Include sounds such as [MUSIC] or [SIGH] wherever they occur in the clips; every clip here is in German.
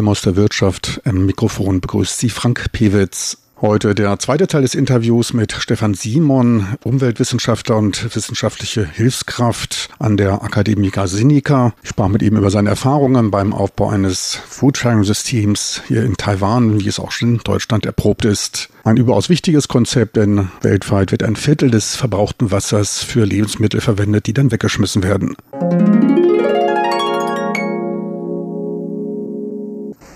aus der Wirtschaft. Im Mikrofon begrüßt Sie Frank Pewitz. Heute der zweite Teil des Interviews mit Stefan Simon, Umweltwissenschaftler und wissenschaftliche Hilfskraft an der Akademika Sinica. Ich sprach mit ihm über seine Erfahrungen beim Aufbau eines Foodsharing-Systems hier in Taiwan, wie es auch schon in Deutschland erprobt ist. Ein überaus wichtiges Konzept, denn weltweit wird ein Viertel des verbrauchten Wassers für Lebensmittel verwendet, die dann weggeschmissen werden.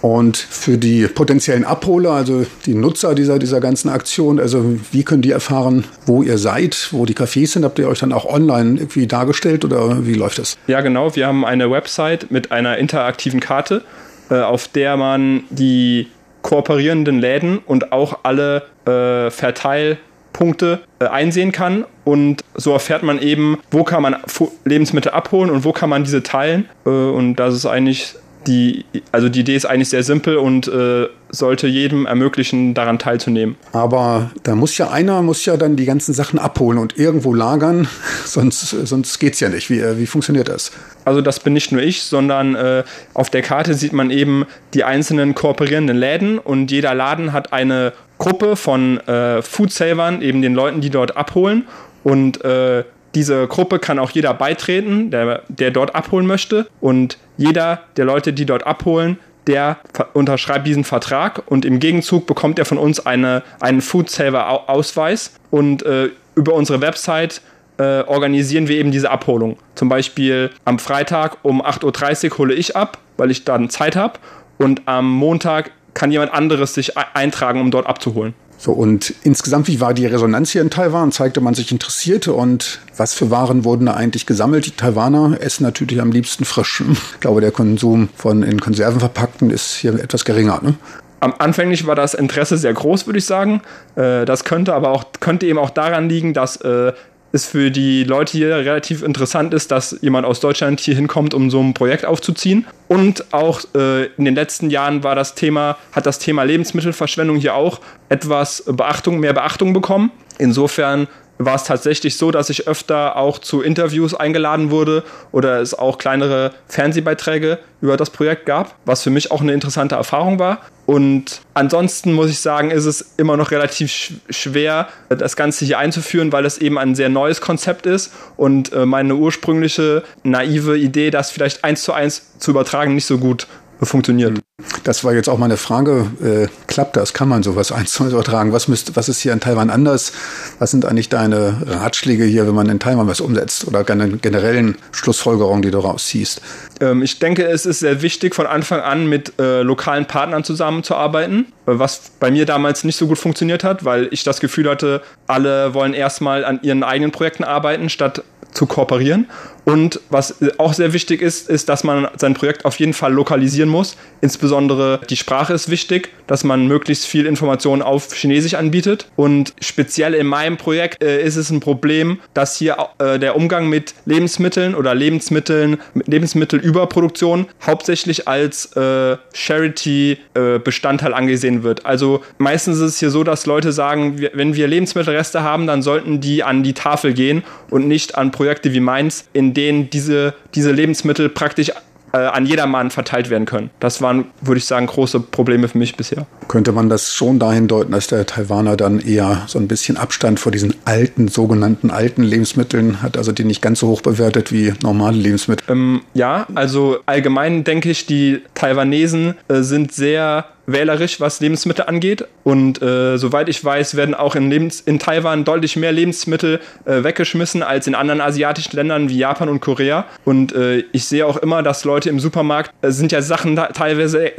Und für die potenziellen Abholer, also die Nutzer dieser, dieser ganzen Aktion, also wie können die erfahren, wo ihr seid, wo die Cafés sind? Habt ihr euch dann auch online irgendwie dargestellt oder wie läuft das? Ja, genau. Wir haben eine Website mit einer interaktiven Karte, äh, auf der man die kooperierenden Läden und auch alle äh, Verteilpunkte äh, einsehen kann und so erfährt man eben, wo kann man Lebensmittel abholen und wo kann man diese teilen äh, und das ist eigentlich die, also die Idee ist eigentlich sehr simpel und äh, sollte jedem ermöglichen, daran teilzunehmen. Aber da muss ja einer, muss ja dann die ganzen Sachen abholen und irgendwo lagern, [LAUGHS] sonst, sonst geht es ja nicht. Wie, äh, wie funktioniert das? Also das bin nicht nur ich, sondern äh, auf der Karte sieht man eben die einzelnen kooperierenden Läden und jeder Laden hat eine Gruppe von äh, Foodsavern, eben den Leuten, die dort abholen und äh, diese Gruppe kann auch jeder beitreten, der, der dort abholen möchte. Und jeder der Leute, die dort abholen, der unterschreibt diesen Vertrag und im Gegenzug bekommt er von uns eine, einen Food Saver Ausweis und äh, über unsere Website äh, organisieren wir eben diese Abholung. Zum Beispiel am Freitag um 8.30 Uhr hole ich ab, weil ich dann Zeit habe und am Montag kann jemand anderes sich eintragen, um dort abzuholen. So, und insgesamt, wie war die Resonanz hier in Taiwan? Zeigte man sich interessierte und was für Waren wurden da eigentlich gesammelt? Die Taiwaner essen natürlich am liebsten frisch. Ich glaube, der Konsum von in Konserven verpackten ist hier etwas geringer. Ne? Am anfänglich war das Interesse sehr groß, würde ich sagen. Äh, das könnte aber auch, könnte eben auch daran liegen, dass äh, es für die Leute hier relativ interessant ist, dass jemand aus Deutschland hier hinkommt, um so ein Projekt aufzuziehen. Und auch äh, in den letzten Jahren war das Thema, hat das Thema Lebensmittelverschwendung hier auch etwas Beachtung, mehr Beachtung bekommen. Insofern war es tatsächlich so, dass ich öfter auch zu Interviews eingeladen wurde oder es auch kleinere Fernsehbeiträge über das Projekt gab, was für mich auch eine interessante Erfahrung war. Und ansonsten muss ich sagen, ist es immer noch relativ schwer, das Ganze hier einzuführen, weil es eben ein sehr neues Konzept ist und äh, meine ursprüngliche naive Idee, das vielleicht eins zu eins zu übertragen, nicht so gut funktioniert. Das war jetzt auch meine Frage. Äh, klappt das? Kann man sowas [LAUGHS] eins zu eins übertragen? Was, müsst, was ist hier in Taiwan anders? Was sind eigentlich deine Ratschläge hier, wenn man in Taiwan was umsetzt? Oder generellen Schlussfolgerungen, die du rausziehst? Ähm, ich denke, es ist sehr wichtig, von Anfang an mit äh, lokalen Partnern zusammenzuarbeiten, was bei mir damals nicht so gut funktioniert hat, weil ich das Gefühl hatte, alle wollen erstmal an ihren eigenen Projekten arbeiten, statt zu kooperieren. Und was auch sehr wichtig ist, ist, dass man sein Projekt auf jeden Fall lokalisieren muss. Insbesondere die Sprache ist wichtig, dass man möglichst viel Informationen auf Chinesisch anbietet. Und speziell in meinem Projekt äh, ist es ein Problem, dass hier äh, der Umgang mit Lebensmitteln oder Lebensmitteln, Lebensmittelüberproduktion hauptsächlich als äh, Charity-Bestandteil äh, angesehen wird. Also meistens ist es hier so, dass Leute sagen, wenn wir Lebensmittelreste haben, dann sollten die an die Tafel gehen und nicht an Projekte wie meins, in denen diese, diese Lebensmittel praktisch äh, an jedermann verteilt werden können. Das waren, würde ich sagen, große Probleme für mich bisher. Könnte man das schon dahin deuten, dass der Taiwaner dann eher so ein bisschen Abstand vor diesen alten, sogenannten alten Lebensmitteln hat, also die nicht ganz so hoch bewertet wie normale Lebensmittel? Ähm, ja, also allgemein denke ich, die Taiwanesen äh, sind sehr wählerisch, was Lebensmittel angeht. Und äh, soweit ich weiß, werden auch in, Lebens in Taiwan deutlich mehr Lebensmittel äh, weggeschmissen als in anderen asiatischen Ländern wie Japan und Korea. Und äh, ich sehe auch immer, dass Leute im Supermarkt äh, sind ja Sachen teilweise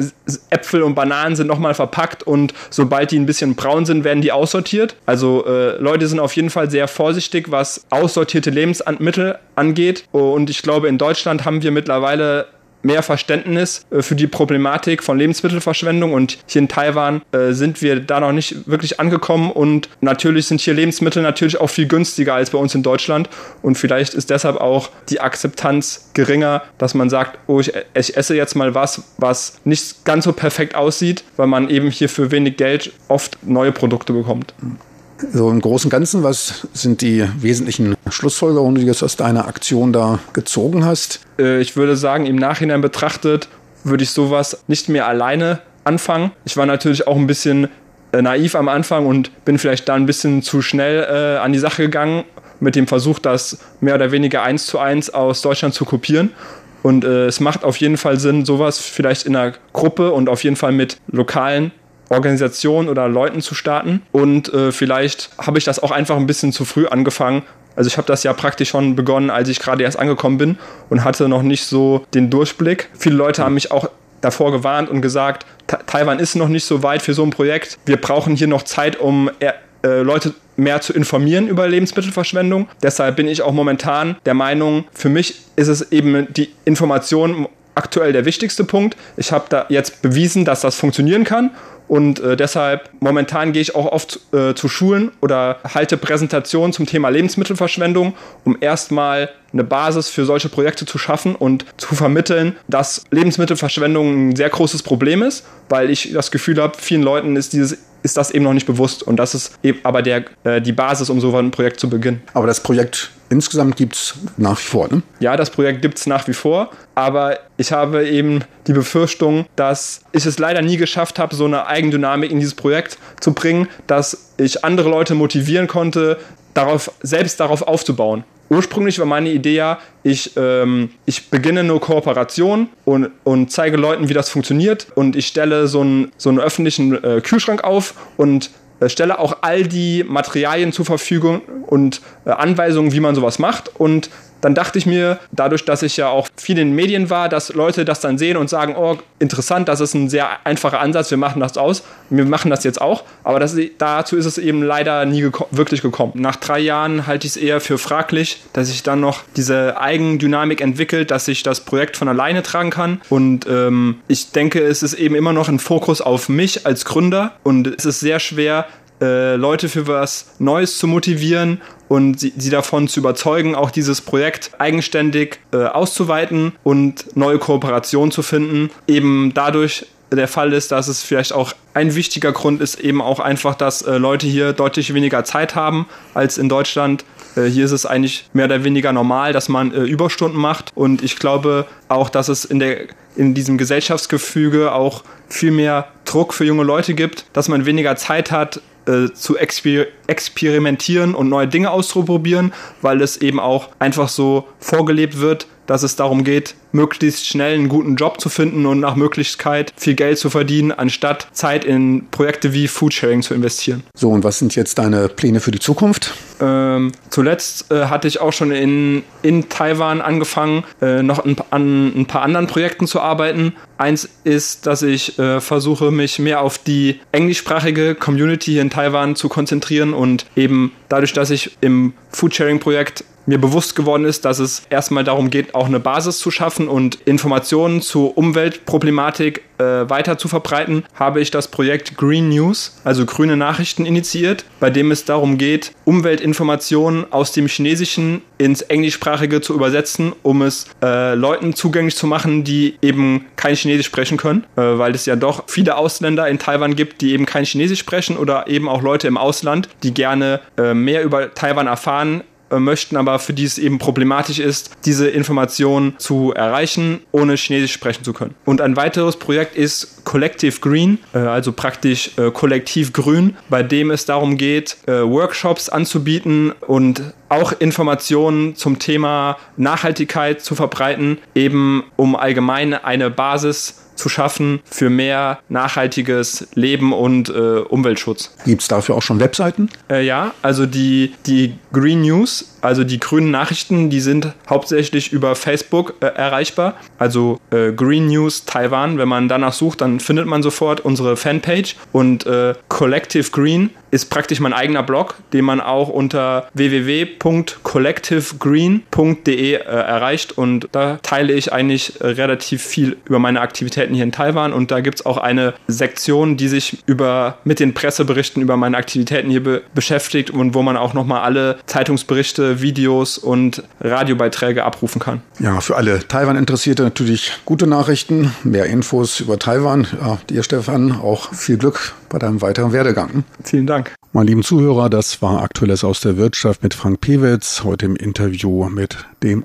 Äpfel und Bananen sind nochmal verpackt und sobald die ein bisschen braun sind, werden die aussortiert. Also äh, Leute sind auf jeden Fall sehr vorsichtig, was aussortierte Lebensmittel angeht. Und ich glaube, in Deutschland haben wir mittlerweile mehr Verständnis äh, für die Problematik von Lebensmittelverschwendung. Und hier in Taiwan äh, sind wir da noch nicht wirklich angekommen. Und natürlich sind hier Lebensmittel natürlich auch viel günstiger als bei uns in Deutschland. Und vielleicht ist deshalb auch die Akzeptanz geringer, dass man sagt, oh, ich, ich esse jetzt mal was, was nicht ganz so perfekt aussieht, weil man eben hier für wenig Geld oft neue Produkte bekommt. So im Großen und Ganzen, was sind die wesentlichen Schlussfolgerungen, die du aus deiner Aktion da gezogen hast? Äh, ich würde sagen, im Nachhinein betrachtet würde ich sowas nicht mehr alleine anfangen. Ich war natürlich auch ein bisschen äh, naiv am Anfang und bin vielleicht da ein bisschen zu schnell äh, an die Sache gegangen mit dem Versuch, das mehr oder weniger eins zu eins aus Deutschland zu kopieren. Und äh, es macht auf jeden Fall Sinn, sowas vielleicht in einer Gruppe und auf jeden Fall mit lokalen Organisationen oder Leuten zu starten. Und äh, vielleicht habe ich das auch einfach ein bisschen zu früh angefangen. Also ich habe das ja praktisch schon begonnen, als ich gerade erst angekommen bin und hatte noch nicht so den Durchblick. Viele Leute haben mich auch davor gewarnt und gesagt, Taiwan ist noch nicht so weit für so ein Projekt. Wir brauchen hier noch Zeit, um äh, Leute mehr zu informieren über Lebensmittelverschwendung. Deshalb bin ich auch momentan der Meinung, für mich ist es eben die Information aktuell der wichtigste Punkt. Ich habe da jetzt bewiesen, dass das funktionieren kann und äh, deshalb momentan gehe ich auch oft äh, zu Schulen oder halte Präsentationen zum Thema Lebensmittelverschwendung, um erstmal eine Basis für solche Projekte zu schaffen und zu vermitteln, dass Lebensmittelverschwendung ein sehr großes Problem ist, weil ich das Gefühl habe, vielen Leuten ist dieses ist das eben noch nicht bewusst und das ist eben aber der, äh, die Basis, um so ein Projekt zu beginnen. Aber das Projekt insgesamt gibt es nach wie vor, ne? Ja, das Projekt gibt es nach wie vor, aber ich habe eben die Befürchtung, dass ich es leider nie geschafft habe, so eine Eigendynamik in dieses Projekt zu bringen, dass ich andere Leute motivieren konnte, darauf, selbst darauf aufzubauen ursprünglich war meine Idee ja, ich, ähm, ich beginne nur Kooperation und, und zeige Leuten, wie das funktioniert. Und ich stelle so einen, so einen öffentlichen äh, Kühlschrank auf und äh, stelle auch all die Materialien zur Verfügung und äh, Anweisungen, wie man sowas macht. Und dann dachte ich mir, dadurch, dass ich ja auch viel in den Medien war, dass Leute das dann sehen und sagen, oh, interessant, das ist ein sehr einfacher Ansatz, wir machen das aus, wir machen das jetzt auch. Aber das, dazu ist es eben leider nie geko wirklich gekommen. Nach drei Jahren halte ich es eher für fraglich, dass sich dann noch diese Eigendynamik entwickelt, dass ich das Projekt von alleine tragen kann. Und ähm, ich denke, es ist eben immer noch ein Fokus auf mich als Gründer und es ist sehr schwer, äh, Leute für was Neues zu motivieren und sie, sie, davon zu überzeugen, auch dieses Projekt eigenständig äh, auszuweiten und neue Kooperationen zu finden. Eben dadurch der Fall ist, dass es vielleicht auch ein wichtiger Grund ist, eben auch einfach, dass äh, Leute hier deutlich weniger Zeit haben als in Deutschland. Äh, hier ist es eigentlich mehr oder weniger normal, dass man äh, Überstunden macht und ich glaube auch, dass es in, der, in diesem Gesellschaftsgefüge auch viel mehr Druck für junge Leute gibt, dass man weniger Zeit hat, äh, zu exper experimentieren und neue Dinge auszuprobieren, weil es eben auch einfach so vorgelebt wird, dass es darum geht, möglichst schnell einen guten Job zu finden und nach Möglichkeit viel Geld zu verdienen, anstatt Zeit in Projekte wie Foodsharing zu investieren. So, und was sind jetzt deine Pläne für die Zukunft? Ähm, zuletzt äh, hatte ich auch schon in, in Taiwan angefangen, äh, noch ein, an ein paar anderen Projekten zu arbeiten. Eins ist, dass ich äh, versuche, mich mehr auf die englischsprachige Community hier in Taiwan zu konzentrieren und eben dadurch, dass ich im Foodsharing-Projekt mir bewusst geworden ist, dass es erstmal darum geht, auch eine Basis zu schaffen und Informationen zur Umweltproblematik äh, weiter zu verbreiten, habe ich das Projekt Green News, also grüne Nachrichten, initiiert, bei dem es darum geht, Umweltinformationen aus dem Chinesischen ins Englischsprachige zu übersetzen, um es äh, Leuten zugänglich zu machen, die eben kein Chinesisch sprechen können, äh, weil es ja doch viele Ausländer in Taiwan gibt, die eben kein Chinesisch sprechen oder eben auch Leute im Ausland, die gerne äh, mehr über Taiwan erfahren möchten, aber für die es eben problematisch ist, diese Informationen zu erreichen, ohne Chinesisch sprechen zu können. Und ein weiteres Projekt ist Collective Green, äh, also praktisch äh, kollektiv grün, bei dem es darum geht, Workshops anzubieten und auch Informationen zum Thema Nachhaltigkeit zu verbreiten, eben um allgemein eine Basis zu schaffen für mehr nachhaltiges Leben und äh, Umweltschutz. Gibt es dafür auch schon Webseiten? Äh, ja, also die, die Green News, also die grünen Nachrichten, die sind hauptsächlich über Facebook äh, erreichbar. Also äh, Green News Taiwan, wenn man danach sucht, dann findet man sofort unsere Fanpage. Und äh, Collective Green ist praktisch mein eigener Blog, den man auch unter www.collectivegreen.de äh, erreicht. Und da teile ich eigentlich äh, relativ viel über meine Aktivitäten hier in Taiwan. Und da gibt es auch eine Sektion, die sich über, mit den Presseberichten über meine Aktivitäten hier be beschäftigt und wo man auch nochmal alle Zeitungsberichte, Videos und Radiobeiträge abrufen kann. Ja, für alle Taiwan-Interessierte natürlich gute Nachrichten, mehr Infos über Taiwan. Ja, dir, Stefan, auch viel Glück bei deinem weiteren Werdegang. Vielen Dank. Meine lieben Zuhörer, das war Aktuelles aus der Wirtschaft mit Frank Pewitz, heute im Interview mit dem